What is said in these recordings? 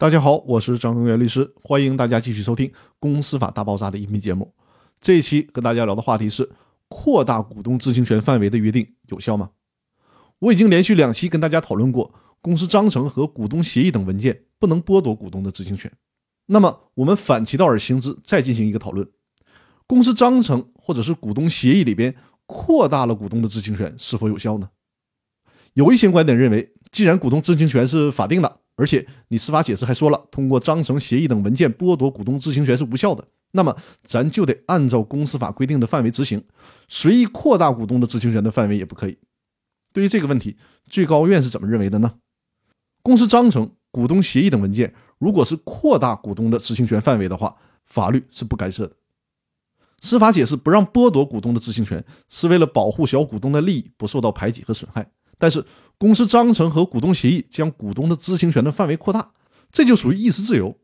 大家好，我是张根元律师，欢迎大家继续收听《公司法大爆炸》的音频节目。这一期跟大家聊的话题是：扩大股东知情权范围的约定有效吗？我已经连续两期跟大家讨论过，公司章程和股东协议等文件不能剥夺股东的知情权。那么，我们反其道而行之，再进行一个讨论：公司章程或者是股东协议里边扩大了股东的知情权是否有效呢？有一些观点认为，既然股东知情权是法定的，而且你司法解释还说了，通过章程、协议等文件剥夺股东知情权是无效的。那么咱就得按照公司法规定的范围执行，随意扩大股东的知情权的范围也不可以。对于这个问题，最高院是怎么认为的呢？公司章程、股东协议等文件，如果是扩大股东的知情权范围的话，法律是不干涉的。司法解释不让剥夺股东的知情权，是为了保护小股东的利益不受到排挤和损害。但是，公司章程和股东协议将股东的知情权的范围扩大，这就属于意思自由。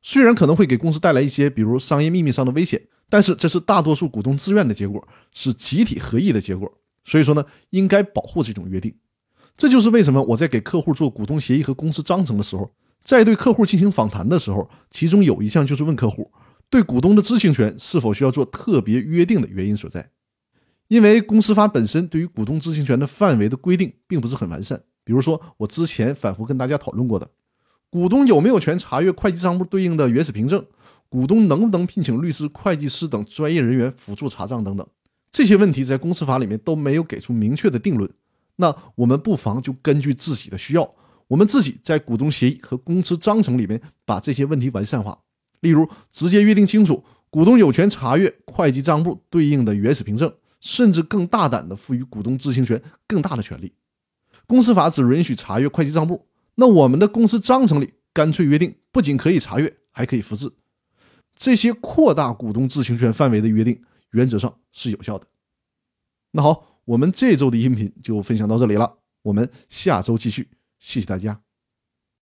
虽然可能会给公司带来一些，比如商业秘密上的危险，但是这是大多数股东自愿的结果，是集体合意的结果。所以说呢，应该保护这种约定。这就是为什么我在给客户做股东协议和公司章程的时候，在对客户进行访谈的时候，其中有一项就是问客户对股东的知情权是否需要做特别约定的原因所在。因为公司法本身对于股东知情权的范围的规定并不是很完善，比如说我之前反复跟大家讨论过的，股东有没有权查阅会计账簿对应的原始凭证，股东能不能聘请律师、会计师等专业人员辅助查账等等，这些问题在公司法里面都没有给出明确的定论。那我们不妨就根据自己的需要，我们自己在股东协议和公司章程里面把这些问题完善化，例如直接约定清楚，股东有权查阅会计账簿对应的原始凭证。甚至更大胆地赋予股东知情权更大的权利。公司法只允许查阅会计账簿，那我们的公司章程里干脆约定，不仅可以查阅，还可以复制。这些扩大股东知情权范围的约定，原则上是有效的。那好，我们这周的音频就分享到这里了，我们下周继续，谢谢大家。